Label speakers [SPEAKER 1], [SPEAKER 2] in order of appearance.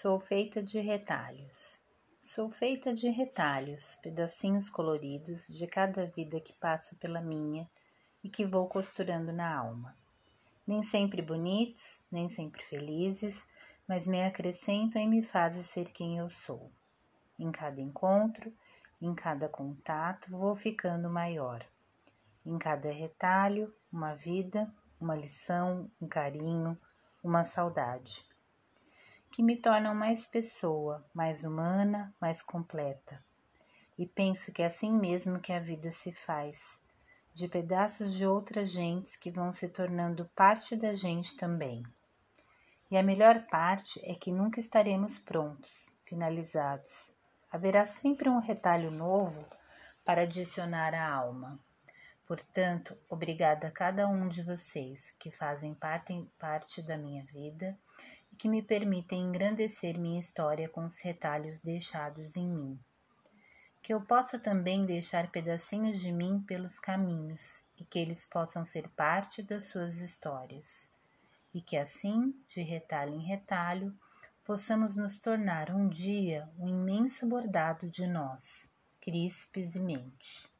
[SPEAKER 1] Sou feita de retalhos. Sou feita de retalhos, pedacinhos coloridos de cada vida que passa pela minha e que vou costurando na alma. Nem sempre bonitos, nem sempre felizes, mas me acrescentam e me fazem ser quem eu sou. Em cada encontro, em cada contato, vou ficando maior. Em cada retalho, uma vida, uma lição, um carinho, uma saudade que me tornam mais pessoa, mais humana, mais completa. E penso que é assim mesmo que a vida se faz, de pedaços de outras gentes que vão se tornando parte da gente também. E a melhor parte é que nunca estaremos prontos, finalizados. Haverá sempre um retalho novo para adicionar à alma. Portanto, obrigada a cada um de vocês que fazem parte, parte da minha vida e que me permitem engrandecer minha história com os retalhos deixados em mim. Que eu possa também deixar pedacinhos de mim pelos caminhos e que eles possam ser parte das suas histórias. E que assim, de retalho em retalho, possamos nos tornar um dia um imenso bordado de nós, crispes e mente.